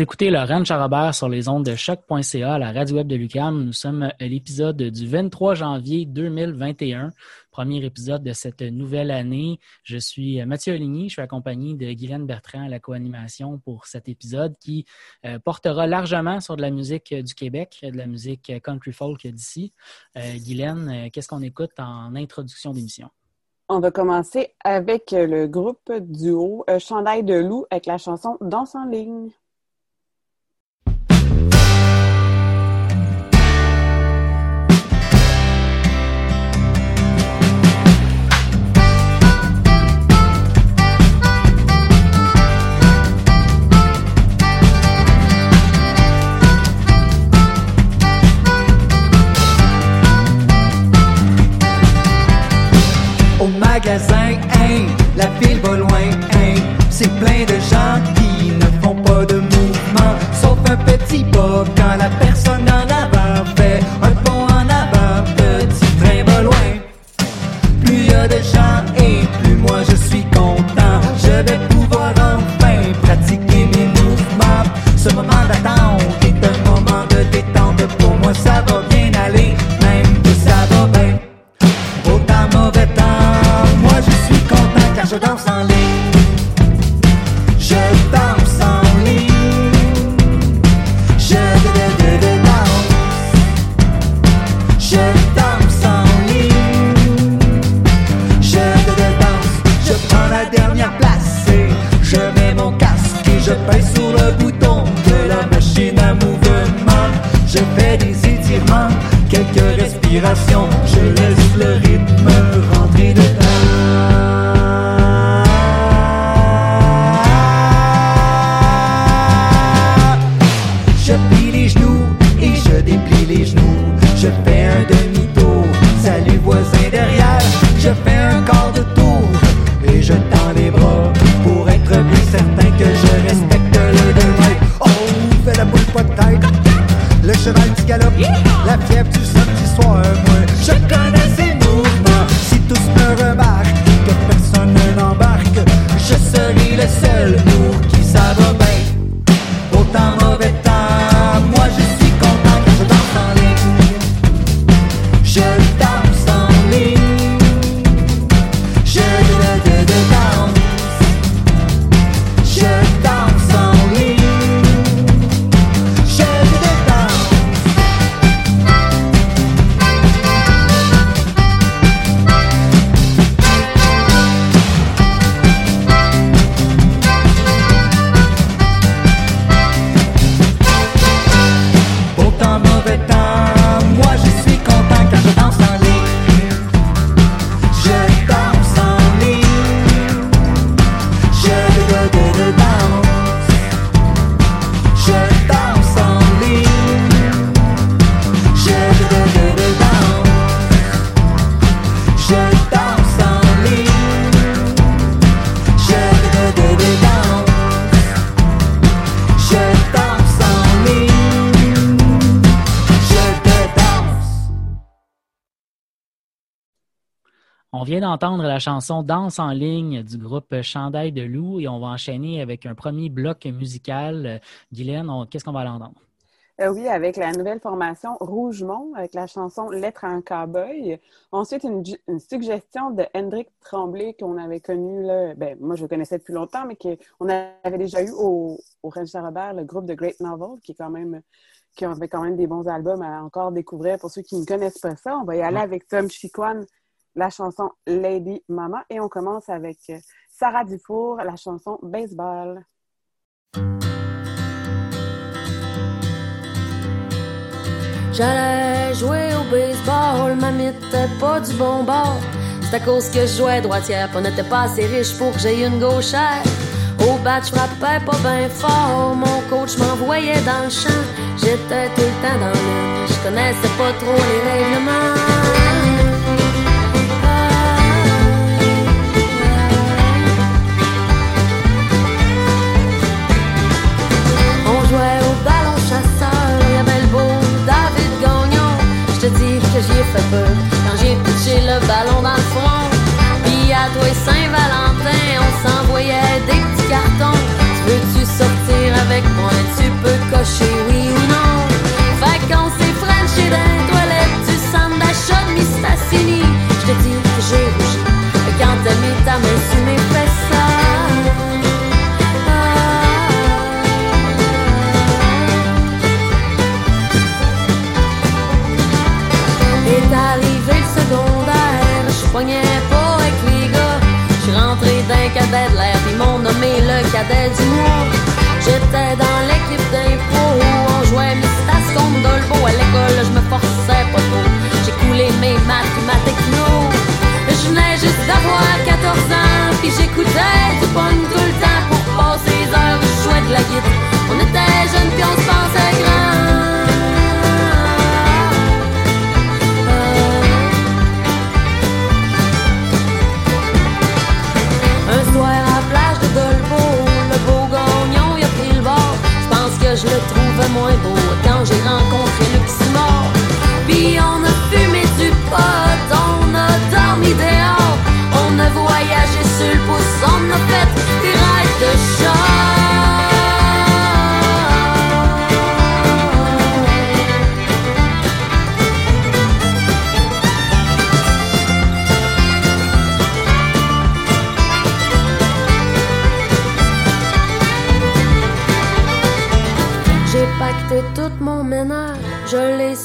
Écoutez Laurent Charabert sur les ondes de choc.ca la radio web de Lucam. Nous sommes à l'épisode du 23 janvier 2021, premier épisode de cette nouvelle année. Je suis Mathieu Oligny, je suis accompagné de Guylaine Bertrand à la co-animation pour cet épisode qui euh, portera largement sur de la musique du Québec, de la musique country folk d'ici. Euh, Guylaine, euh, qu'est-ce qu'on écoute en introduction d'émission? On va commencer avec le groupe duo Chandail de loup avec la chanson Danse en ligne. Magasin, hein, la ville va loin, hein, c'est plein de gens qui ne font pas de mouvement, sauf un petit pas quand la personne en je danse en On vient d'entendre la chanson Danse en ligne du groupe Chandail de Loup et on va enchaîner avec un premier bloc musical. Guylaine, qu'est-ce qu'on va aller entendre? Euh, oui, avec la nouvelle formation Rougemont, avec la chanson Lettre un cowboy. Ensuite, une, suggestion de Hendrik Tremblay qu'on avait connu, là, ben, moi je le connaissais depuis longtemps, mais qu'on avait déjà eu au, au Robert, le groupe de Great Novel, qui est quand même qui avait quand même des bons albums à encore découvrir pour ceux qui ne connaissent pas ça. On va y aller avec Tom Chiquan, la chanson Lady Mama, et on commence avec euh, Sarah Dufour, la chanson Baseball. J'allais jouer au baseball, ma n'était pas du bon bord. C'est à cause que je jouais droitière, on n'était pas assez riche pour que j'aie une gauchère. Au bat, je frappais pas bien fort, mon coach m'envoyait dans le champ. J'étais tout le temps dans l'une, je connaissais pas trop les règlements. quand j'ai pitché le ballon dans le fond. Puis à toi et Saint-Valentin, on s'envoyait des petits cartons. Tu veux-tu sortir avec moi? Tu peux cocher oui ou non. Fait qu'on s'est frenché les toilettes du centre d'achat de Mistassini. Je te dis que j'ai rougi quand t'as mis ta main J'étais dans l'équipe d'impro, on jouait Mistas contre Dolbo. À l'école, je me forçais pas trop. J'ai coulé mes maths et ma techno. Je venais juste d'avoir 14 ans, puis j'écoutais du bon tout le temps pour passer les heures. Je jouais de la guitare. On était jeunes, puis on se pensait grand. Le trouvais moins beau. Quand j'ai rencontré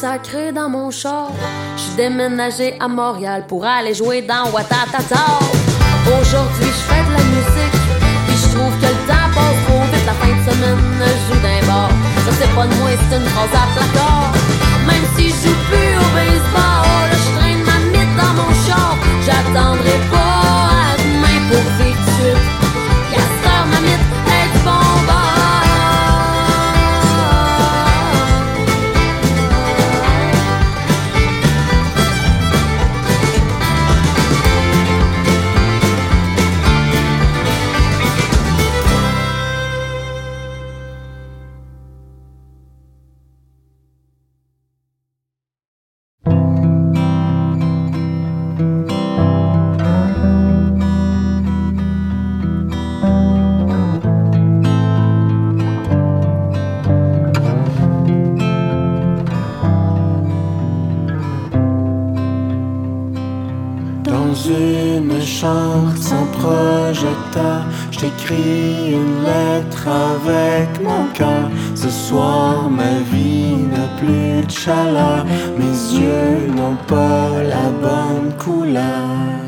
sacré dans mon char. J'suis déménagé à Montréal pour aller jouer dans Watatata. Aujourd'hui, je fais de la musique, puis je trouve que le temps passe trop. La fin de semaine, je joue d'un bar. Ça, c'est pas de moi, c'est une phrase à placard. Même si je joue plus au baseball, je traîne ma mythe dans mon char. J'attendrai pas je t'écris une lettre avec mon cœur. Ce soir, ma vie n'a plus de chaleur, mes yeux n'ont pas la bonne couleur.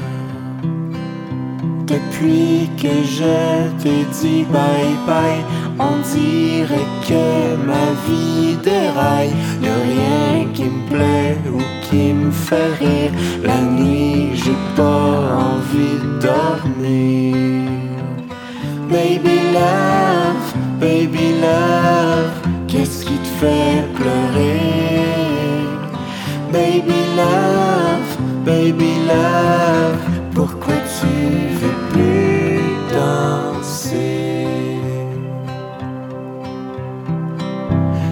Depuis que je t'ai dit bye bye, on dirait que ma vie déraille. Y'a rien qui me plaît ou qui me fait rire. La nuit, j'ai pas love, baby love, qu'est-ce qui te fait pleurer? Baby love, baby love, pourquoi tu veux plus danser?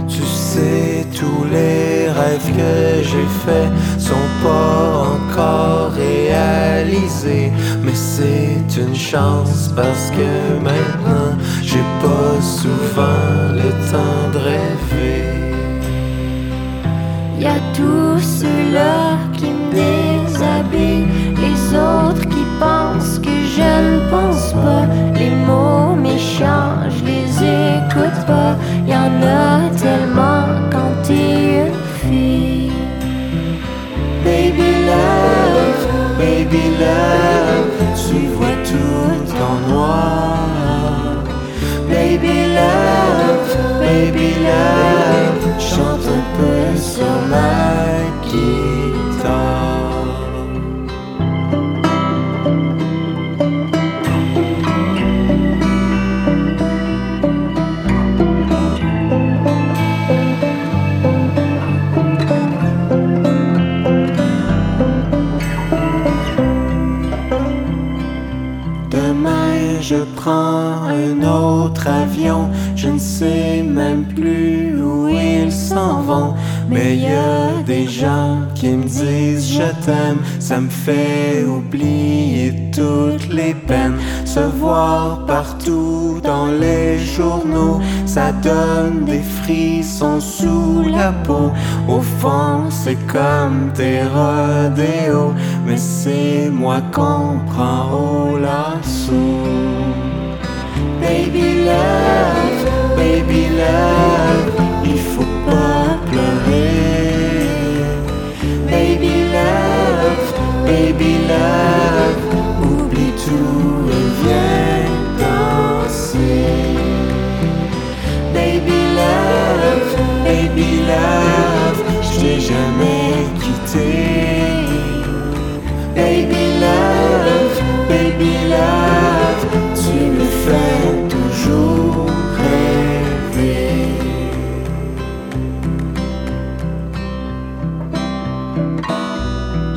Tu sais, tous les rêves que j'ai faits sont pas encore réalisés. Mais c'est une chance parce que maintenant souvent le temps de rêver. Y a tous ceux-là qui me déshabillent, les autres qui pensent que je ne pense pas. Les mots méchants, je les écoute pas. Y en a tellement chante un peu sur ma guitare. Demain je prends un autre avion, je ne sais même plus s'en vont. Mais y a des gens qui me disent je t'aime, ça me fait oublier toutes les peines. Se voir partout dans les journaux, ça donne des frissons sous la peau. Au fond, c'est comme des rodéos, mais c'est moi qu'on prend au lasso. Baby love, baby love, il faut pas pleurer. Baby love, baby love, oublie tout et viens danser. Baby love, baby love, je t'ai jamais quitté. Baby love, baby love, tu me fais toujours.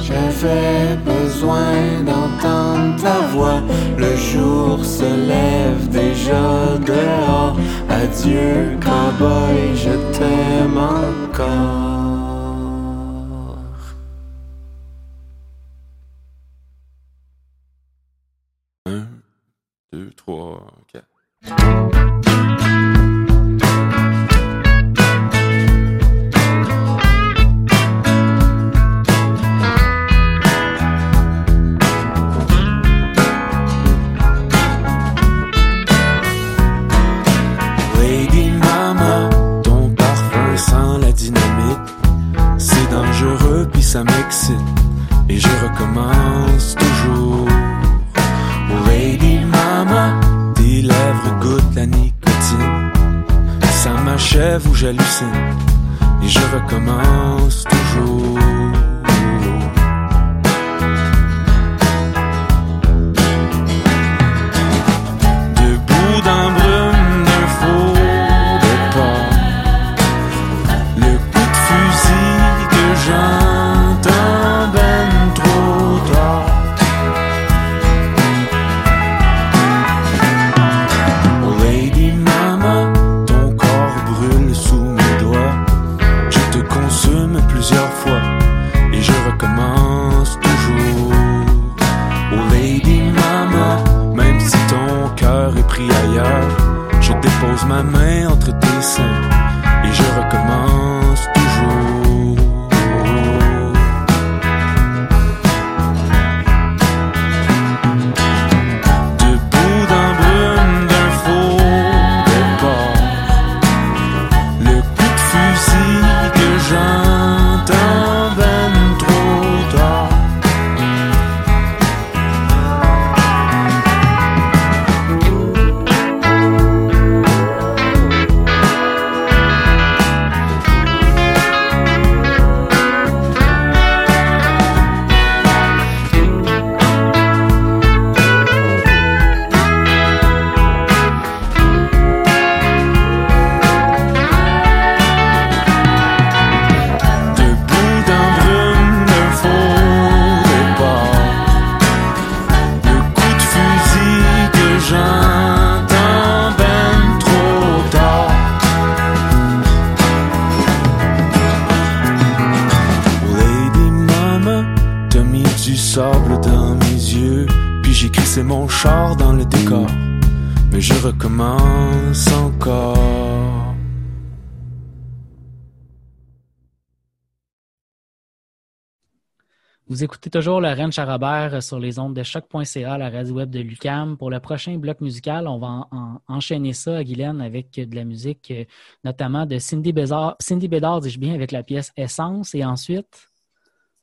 J'avais besoin d'entendre ta voix. Le jour se lève déjà dehors. Adieu, cowboy, je t'aime encore. Un, deux, trois, quatre. J'hallucine. Et je recommence écoutez toujours le Rennes Charabert sur les ondes de choc.ca, la radio web de Lucam. Pour le prochain bloc musical, on va en- en- enchaîner ça, Guylaine, avec de la musique, euh, notamment de Cindy Bédard, Cindy Bédard, dis-je bien, avec la pièce Essence. Et ensuite,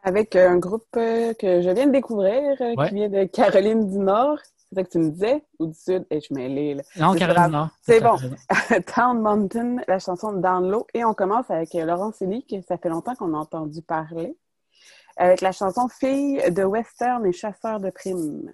Avec un groupe euh, que je viens de découvrir, euh, Ouais. qui vient de Caroline du Nord. C'est ça que tu me disais? Ou du Sud? Et je suis mêlée, là. non, Caroline grave. Nord. C'est bon. Town Mountain, la chanson Down Low. Et on commence avec euh, Laurent Célie, que ça fait longtemps qu'on a entendu parler, avec la chanson Fille de Western et Chasseur de primes.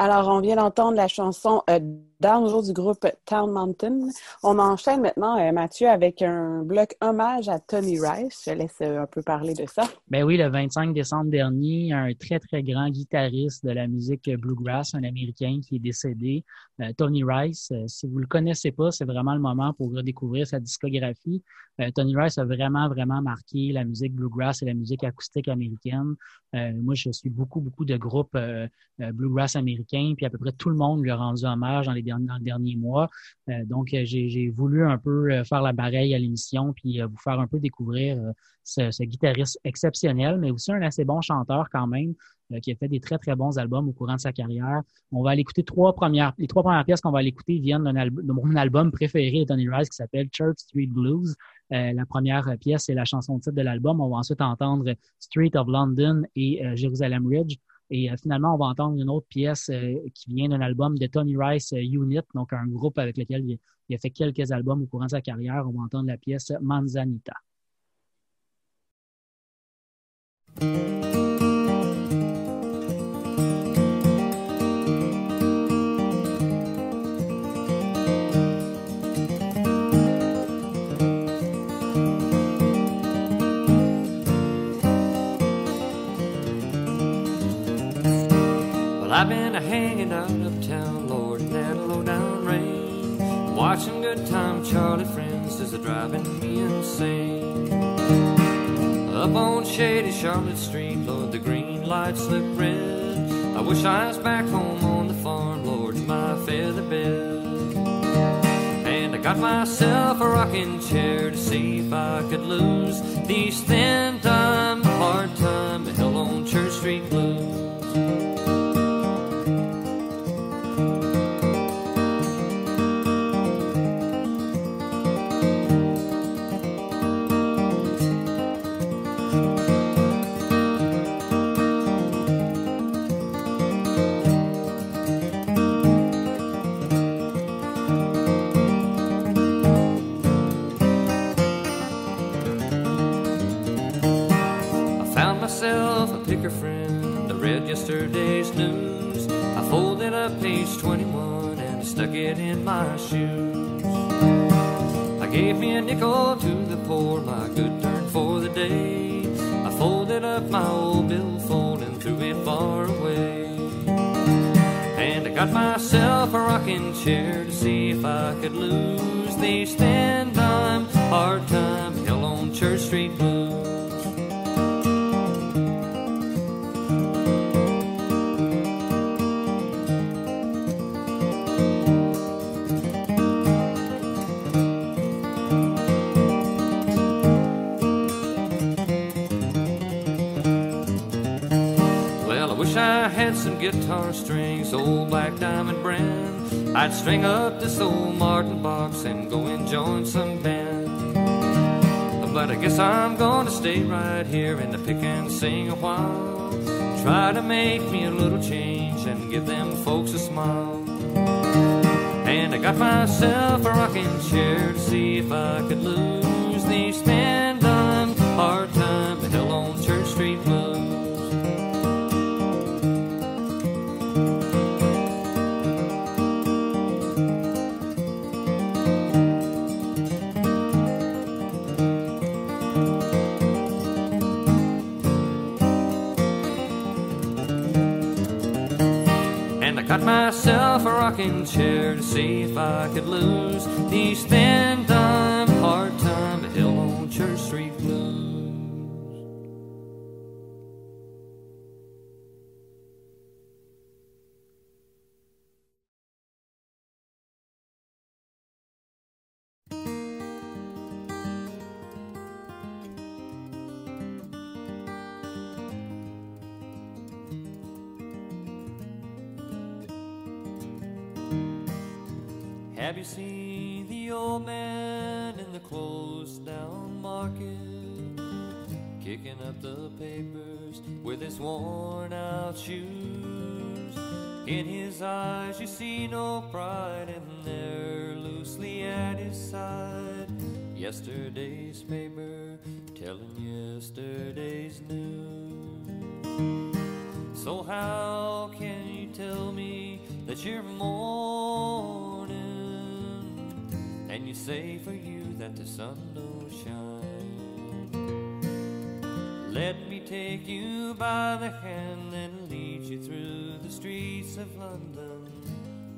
Alors, on vient d'entendre la chanson euh, dans le jour du groupe Town Mountain. On enchaîne maintenant, euh, Mathieu, avec un bloc hommage à Tommy Rice. Je te laisse euh, un peu parler de ça. Ben oui, le 25 décembre dernier, un très, très grand guitariste de la musique bluegrass, un Américain qui est décédé, euh, Tony Rice. Si vous ne le connaissez pas, c'est vraiment le moment pour redécouvrir sa discographie. Tony Rice a vraiment, vraiment marqué la musique bluegrass et la musique acoustique américaine. moi, je suis beaucoup, beaucoup de groupes bluegrass américains, puis à peu près tout le monde lui a rendu hommage dans les dans le dernier mois. Euh, donc, euh, j'ai voulu un peu euh, faire la pareille à l'émission, puis vous faire un peu découvrir ce, guitariste exceptionnel, mais aussi un assez bon chanteur quand même, qui a fait des très, très bons albums au courant de sa carrière. On va aller écouter trois premières, les trois premières pièces qu'on va aller écouter viennent album, de mon album préféré de Tony Rice qui s'appelle Church Street Blues. La première pièce, c'est la chanson titre de l'album. On va ensuite entendre Street of London et euh, Jerusalem Ridge. Et euh, finalement, on va entendre une autre pièce euh, qui vient d'un album de Tony Rice euh, Unit, donc un groupe avec lequel il, il a fait quelques albums au courant de sa carrière. On va entendre la pièce Manzanita. Well, I've been a hanging out uptown, Lord, in that low down rain. Watching good time Charlie friends is they're driving me insane. Up on shady Charlotte Street, Lord, the green lights look red. I wish I was back home on the farm, Lord, in my feather bed. And I got myself a rocking chair to see if I could lose these thin time, hard time, hell on Church Street blues. Friend. I read yesterday's news. I folded up page 21 and stuck it in my shoes. I gave me a nickel to the poor, my good turn for the day. I folded up my old billfold and threw it far away. And I got myself a rocking chair to see if I could lose these thin dime, hard time, hell on Church Street blues. Guitar strings, old black diamond brand. I'd string up this old Martin box and go and join some band. But I guess I'm gonna stay right here in the pick and sing a while. Try to make me a little change and give them folks a smile. And I got myself a rocking chair to see if I could lose these thin dime, hard time, a rocking chair to see if I could lose these thin the papers with his worn out shoes. In his eyes, you see no pride, and there, loosely at his side, yesterday's paper telling yesterday's news. So, how can you tell me that you're mourning? And you say for you that the sun don't shine. Let me take you by the hand and lead you through the streets of London.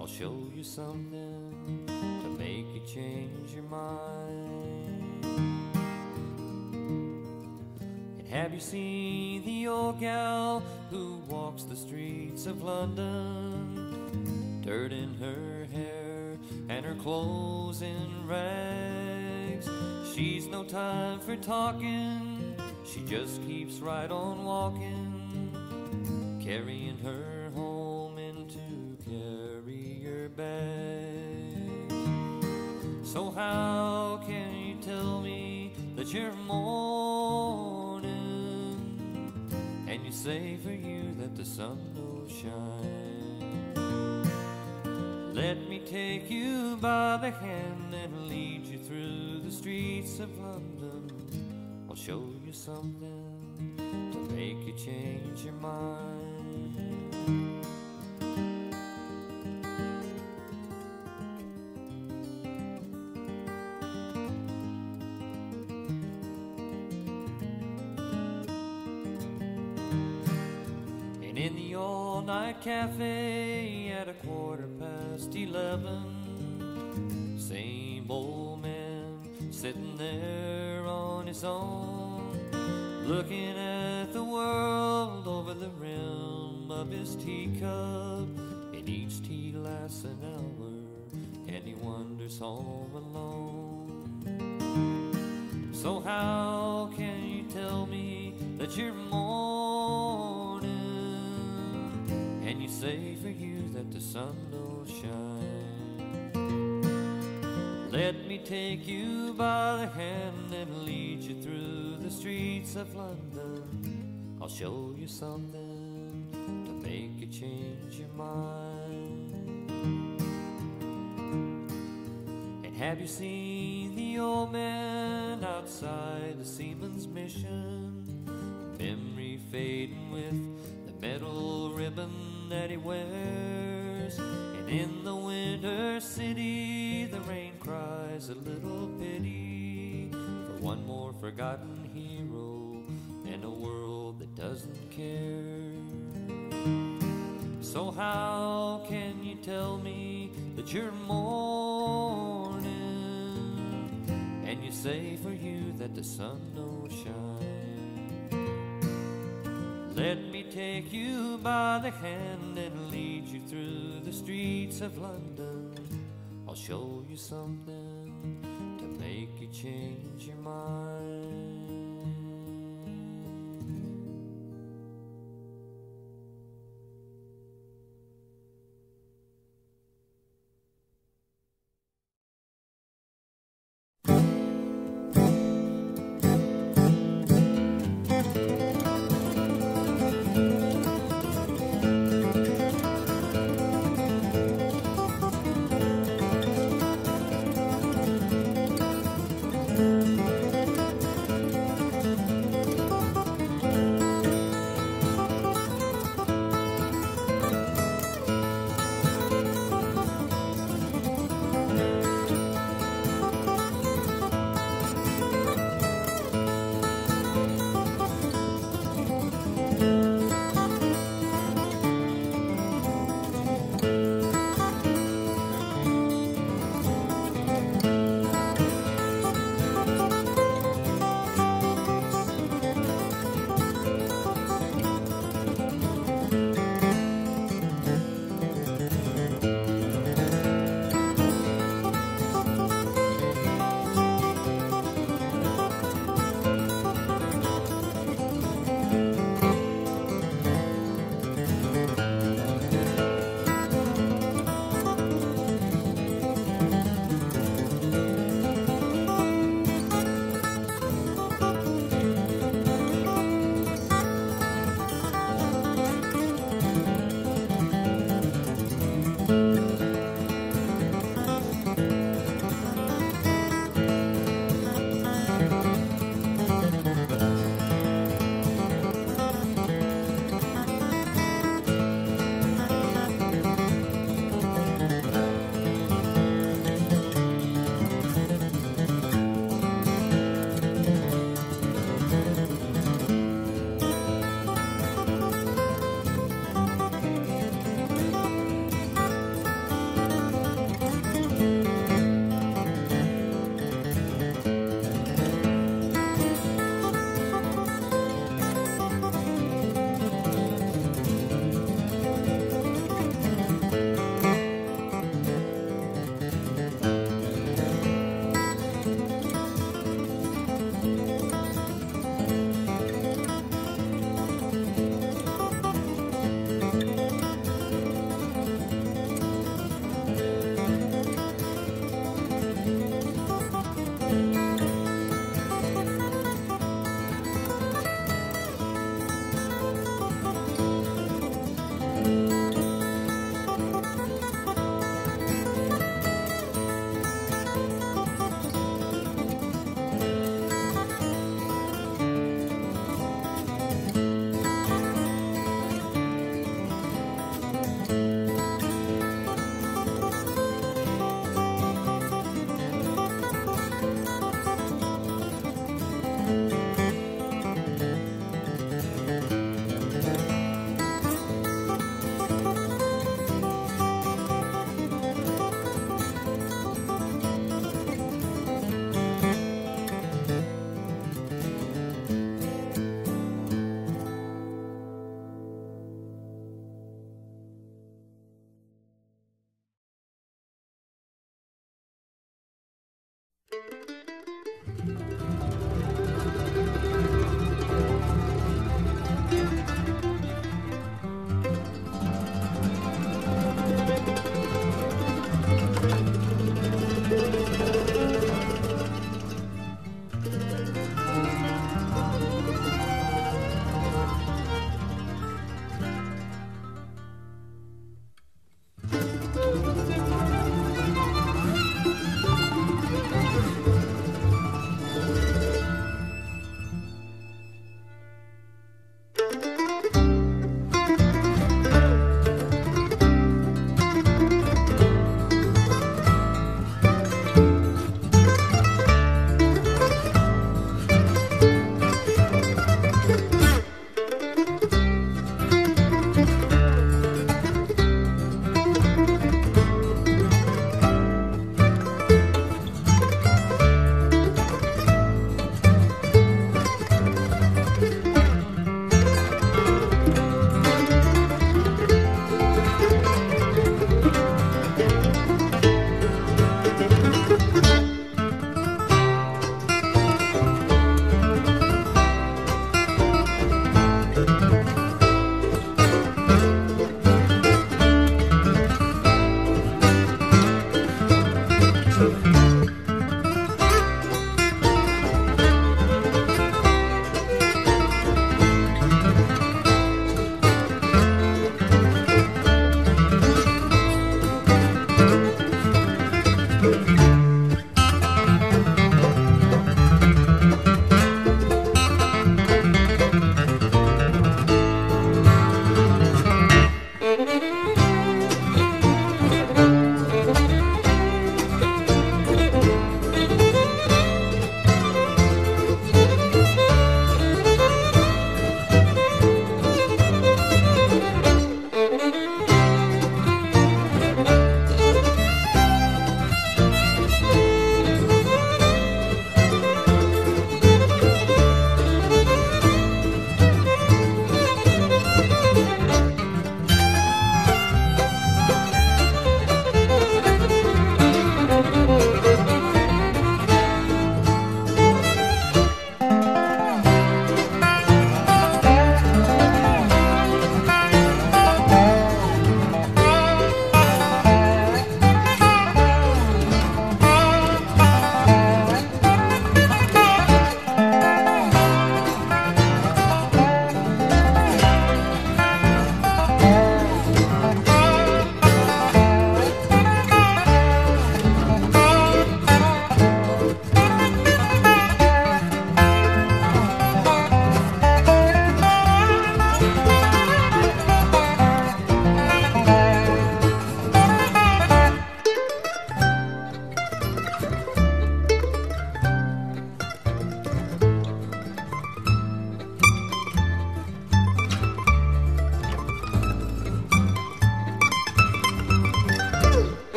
I'll show you something to make you change your mind. And have you seen the old gal who walks the streets of London? Dirt in her hair and her clothes in rags. She's no time for talking, she just keeps right on walking, carrying her home into carrier bags. So, how can you tell me that you're mourning? And you say for you that the sun will shine. Let me take you by the hand and lead you through the streets of London. Show you something to make you change your mind. And in the all night cafe at a quarter past eleven, same old man sitting there on his own, looking at the world over the rim of his teacup. And each tea lasts an hour, and he wanders home alone. So, how can you tell me that you're mourning? And you say for you that the sun don't shine. Let me take you by the hand and lead you through the streets of London. I'll show you something to make you change your mind. And have you seen the old man outside the Seaman's Mission? Memory fading with the metal ribbon that he wears. And in the winter city, the rain cries a little pity for one more forgotten hero in a world that doesn't care. So, how can you tell me that you're mourning? And you say for you that the sun don't shine. Let take you by the hand and lead you through the streets of London. I'll show you something to make you change your mind.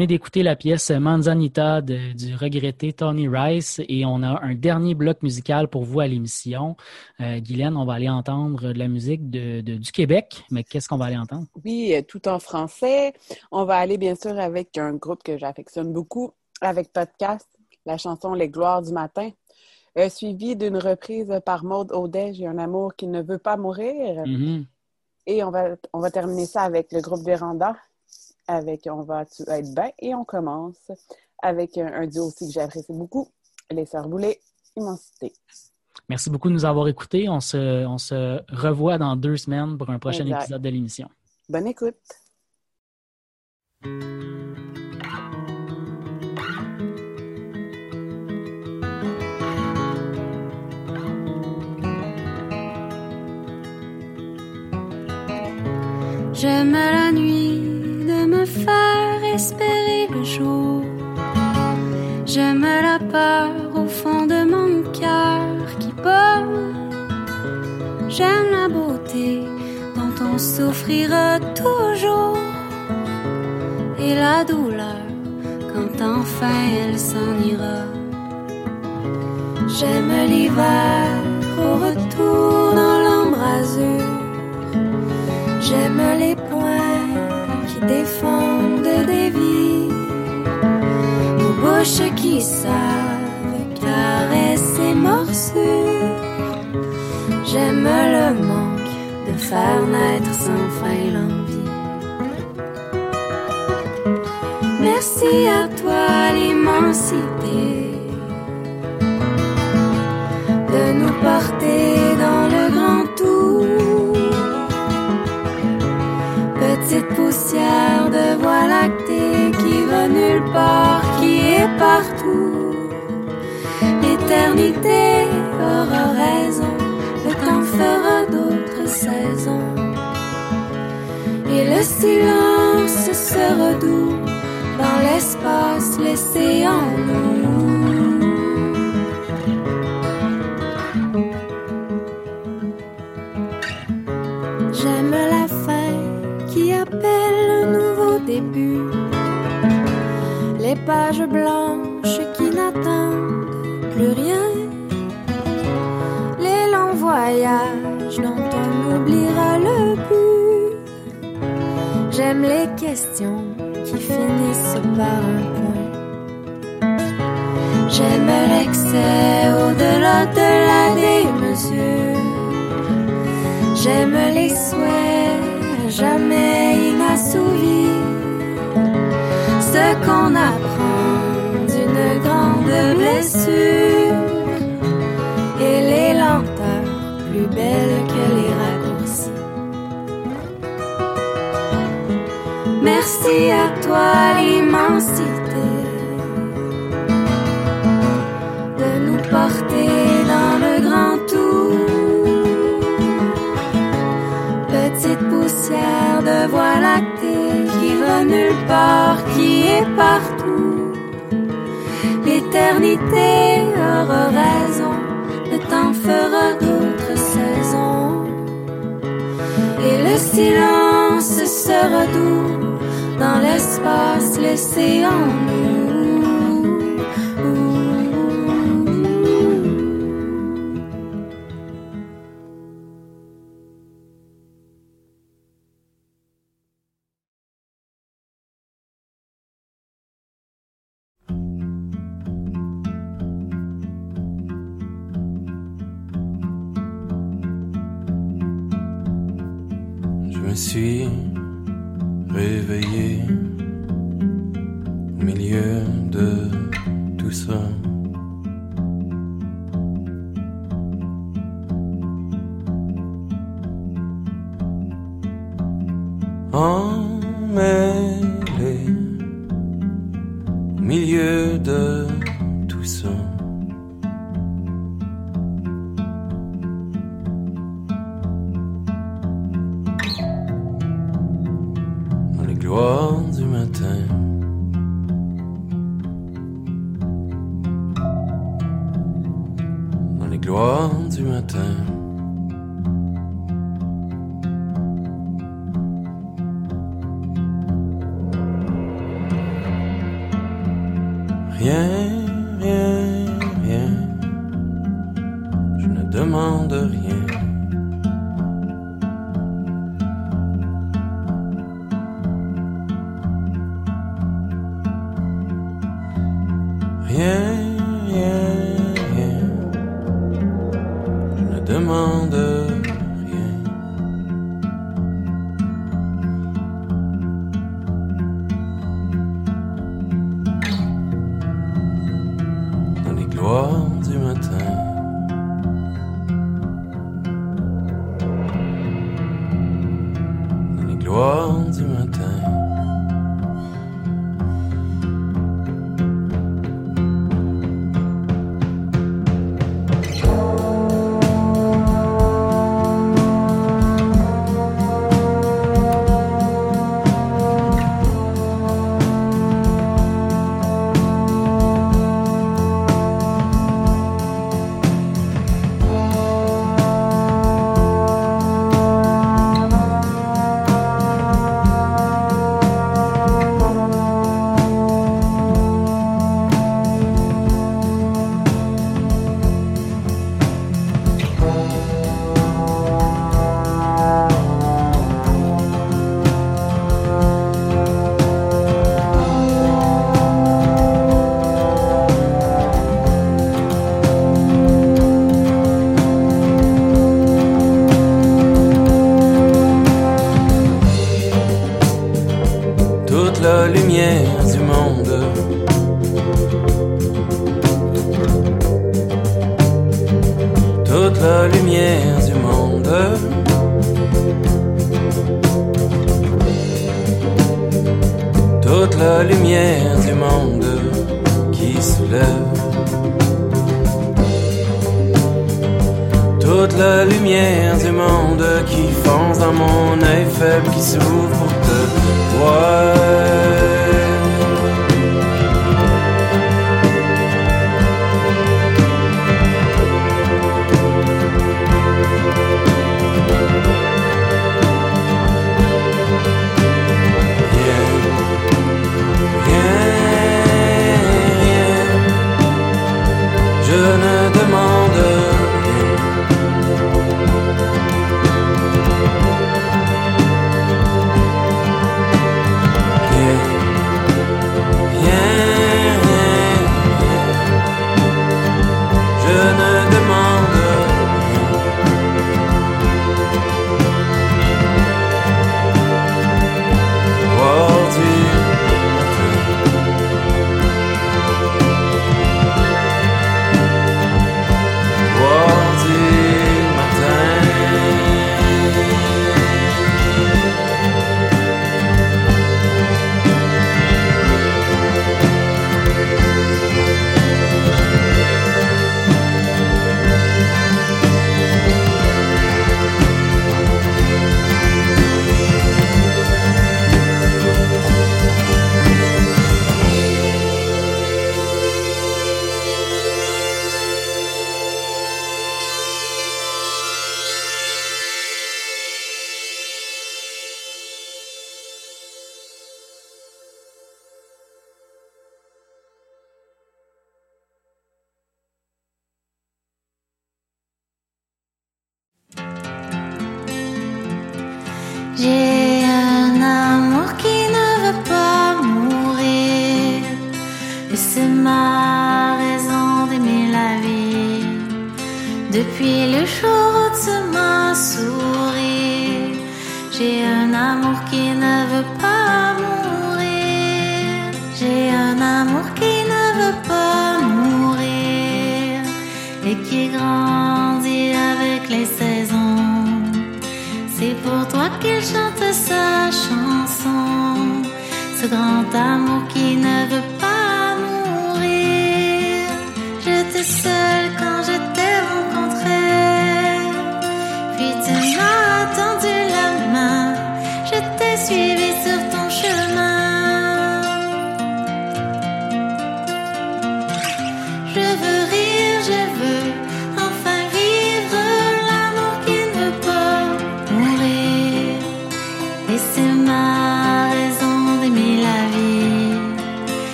Venez d'écouter la pièce Manzanita de- du regretté Tony Rice et on a un dernier bloc musical pour vous à l'émission. Euh, Guylaine, on va aller entendre de la musique de, de- du Québec, mais qu'est-ce qu'on va aller entendre? Oui, euh, tout en français. On va aller bien sûr avec un groupe que j'affectionne beaucoup, avec podcast, la chanson Les Gloires du matin, euh, suivie d'une reprise par Maude Audet, J'ai un amour qui ne veut pas mourir. Mhm. Et on va, on va terminer ça avec le groupe Véranda, avec On va tu être bien. Et on commence avec un, un duo aussi que j'apprécie beaucoup, Les Sœurs Boulay, Immensité. Merci beaucoup de nous avoir écoutés. On se, on se revoit dans deux semaines pour un prochain Exact. épisode de l'émission. Bonne écoute. J'aime la nuit J'aime la peur au fond de mon cœur qui bat. J'aime la beauté dont on souffrira toujours. Et la douleur quand enfin elle s'en ira. J'aime l'hiver au retour dans l'embrasure. J'aime les défendent des vies, nos bouches qui savent caresser morsures. J'aime le manque de faire naître sans fin l'envie. Merci à toi l'immensité de nous porter de voie lactée qui va nulle part, qui est partout. L'éternité aura raison, le temps fera d'autres saisons. Et le silence sera doux dans l'espace laissé en nous. Pages blanches qui n'attendent plus rien. Les longs voyages dont on oubliera le but. J'aime les questions qui finissent par un point. J'aime l'excès au-delà de la démesure. J'aime les souhaits jamais inassouvis. Ce qu'on apprend d'une grande blessure. Et les lenteurs plus belles que les raccourcis. Merci à toi l'immensité de nous porter dans le grand tour. Petite poussière de voie lactée qui va nulle part, partout. L'éternité aura raison, le temps fera d'autres saisons. Et le silence sera doux dans l'espace laissé en nous. Je gloires du matin. Dans les gloires du matin.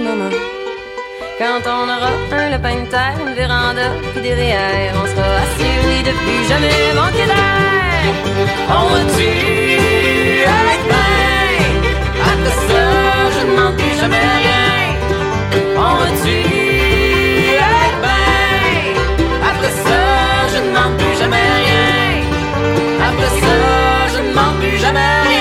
moment. Quand on aura un lapin de terre, une véranda, puis derrière, on sera assuré de plus jamais manquer d'air. On tue avec pain. Après ça, je ne demande plus jamais rien. On tue avec pain. Après ça, je ne demande plus jamais rien. Après ça, je ne demande plus jamais rien.